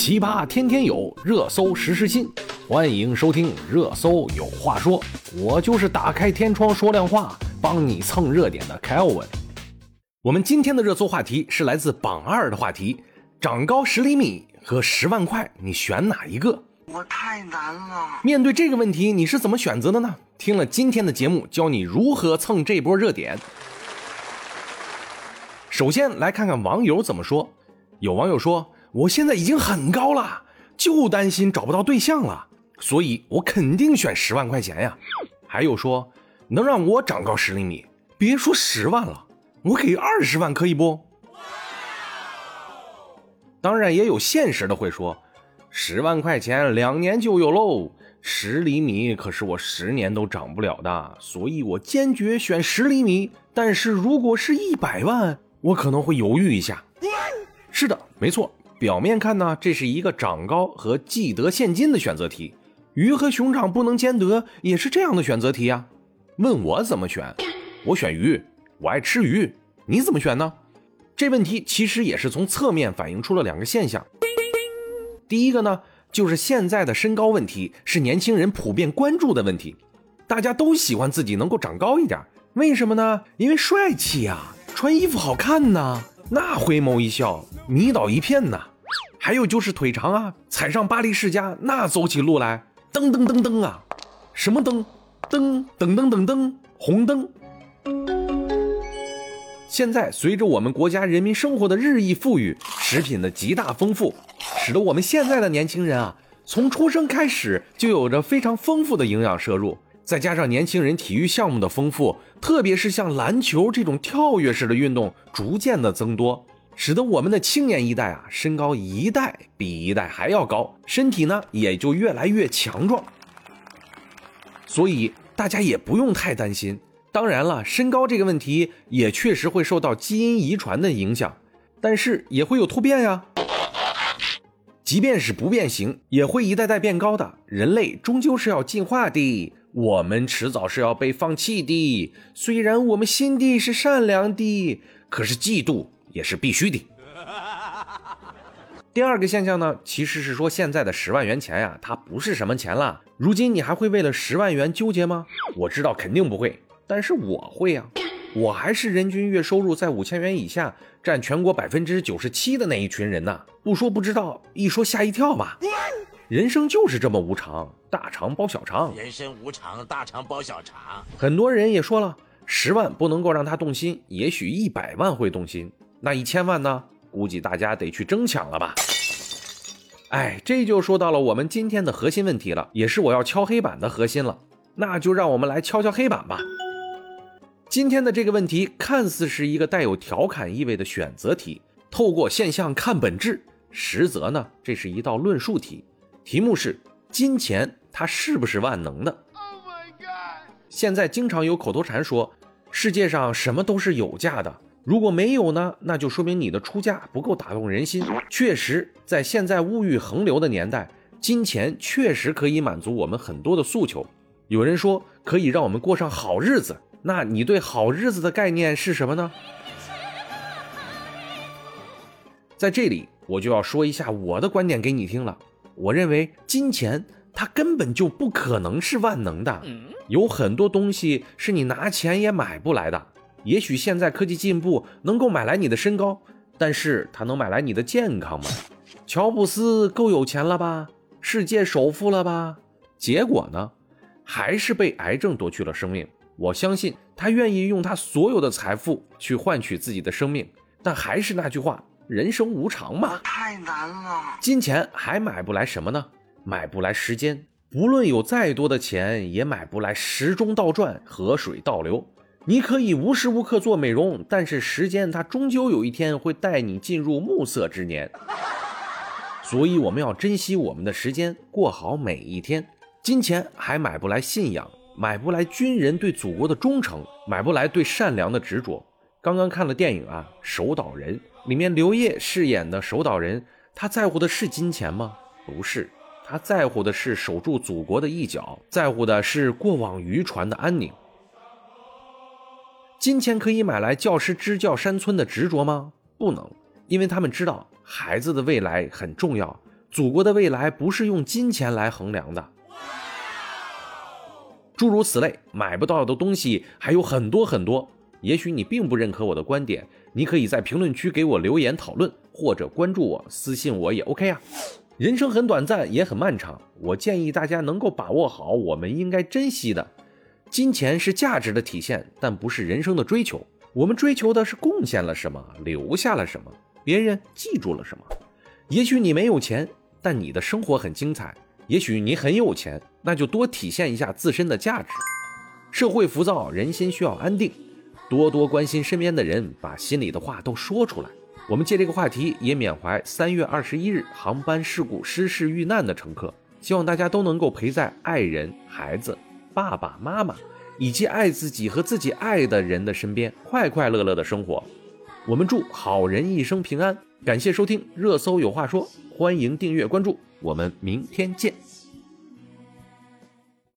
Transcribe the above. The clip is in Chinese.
奇葩天天有，热搜时时新。欢迎收听《热搜有话说》，我就是打开天窗说亮话，帮你蹭热点的凯欧文。我们今天的热搜话题是来自榜二的话题：长高十厘米和十万块，你选哪一个？我太难了。面对这个问题，你是怎么选择的呢？听了今天的节目，教你如何蹭这波热点。首先来看看网友怎么说。有网友说：“我现在已经很高了，就担心找不到对象了，所以我肯定选十万块钱呀。”还有说：“能让我长高十厘米，别说十万了，我给二十万可以不？”当然，也有现实的会说：“十万块钱两年就有喽，十厘米可是我十年都长不了的，所以我坚决选十厘米。但是如果是一百万，我可能会犹豫一下。”是的，没错。表面看呢，这是一个长高和既得现金的选择题。鱼和熊掌不能兼得，也是这样的选择题呀。问我怎么选，我选鱼，我爱吃鱼。你怎么选呢？这问题其实也是从侧面反映出了两个现象。第一个呢，就是现在的身高问题是年轻人普遍关注的问题，大家都喜欢自己能够长高一点。为什么呢？因为帅气呀，穿衣服好看呐。那回眸一笑，迷倒一片呐。还有就是腿长啊，踩上巴黎世家，那走起路来噔噔噔噔啊，什么噔噔噔噔噔噔，红灯。现在随着我们国家人民生活的日益富裕，食品的极大丰富，使得我们现在的年轻人啊，从出生开始就有着非常丰富的营养摄入。再加上年轻人体育项目的丰富，特别是像篮球这种跳跃式的运动逐渐的增多，使得我们的青年一代啊，身高一代比一代还要高，身体呢也就越来越强壮。所以大家也不用太担心。当然了，身高这个问题也确实会受到基因遗传的影响，但是也会有突变呀。即便是不变形，也会一代代变高的。人类终究是要进化的。我们迟早是要被放弃的，虽然我们心地是善良的，可是嫉妒也是必须的。第二个现象呢，其实是说现在的十万元钱呀，它不是什么钱了。如今你还会为了十万元纠结吗？我知道肯定不会，但是我会呀。我还是人均月收入在五千元以下，占全国百分之九十七的那一群人呢。不说不知道，一说吓一跳吧。人生就是这么无常，大肠包小肠。人生无常，大肠包小肠。很多人也说了，十万不能够让他动心，也许一百万会动心。那一千万呢？估计大家得去争抢了吧。哎，这就说到了我们今天的核心问题了，也是我要敲黑板的核心了。那就让我们来敲敲黑板吧。今天的这个问题看似是一个带有调侃意味的选择题，透过现象看本质，实则呢，这是一道论述题。题目是：金钱它是不是万能的？Oh my god！现在经常有口头禅说，世界上什么都是有价的，如果没有呢，那就说明你的出价不够打动人心。确实，在现在物欲横流的年代，金钱确实可以满足我们很多的诉求。有人说可以让我们过上好日子，那你对好日子的概念是什么呢？在这里，我就要说一下我的观点给你听了。我认为金钱它根本就不可能是万能的，有很多东西是你拿钱也买不来的。也许现在科技进步能够买来你的身高，但是它能买来你的健康吗？乔布斯够有钱了吧，世界首富了吧？结果呢，还是被癌症夺去了生命。我相信他愿意用他所有的财富去换取自己的生命，但还是那句话。人生无常嘛，太难了。金钱还买不来什么呢？买不来时间。不论有再多的钱，也买不来时钟倒转、河水倒流。你可以无时无刻做美容，但是时间它终究有一天会带你进入暮色之年。所以我们要珍惜我们的时间，过好每一天。金钱还买不来信仰，买不来军人对祖国的忠诚，买不来对善良的执着。刚刚看了电影啊，《守岛人》。里面刘烨饰演的守岛人，他在乎的是金钱吗？不是，他在乎的是守住祖国的一角，在乎的是过往渔船的安宁。金钱可以买来教师支教山村的执着吗？不能，因为他们知道孩子的未来很重要，祖国的未来不是用金钱来衡量的。诸如此类，买不到的东西还有很多很多。也许你并不认可我的观点，你可以在评论区给我留言讨论，或者关注我、私信我也 OK 啊。人生很短暂，也很漫长，我建议大家能够把握好我们应该珍惜的。金钱是价值的体现，但不是人生的追求。我们追求的是贡献了什么，留下了什么，别人记住了什么。也许你没有钱，但你的生活很精彩；也许你很有钱，那就多体现一下自身的价值。社会浮躁，人心需要安定，多多关心身边的人，把心里的话都说出来。我们借这个话题，也缅怀三月二十一日航班事故失事遇难的乘客，希望大家都能够陪在爱人、孩子。爸爸妈妈以及爱自己和自己爱的人的身边，快快乐乐的生活。我们祝好人一生平安。感谢收听热搜有话说，欢迎订阅关注，我们明天见。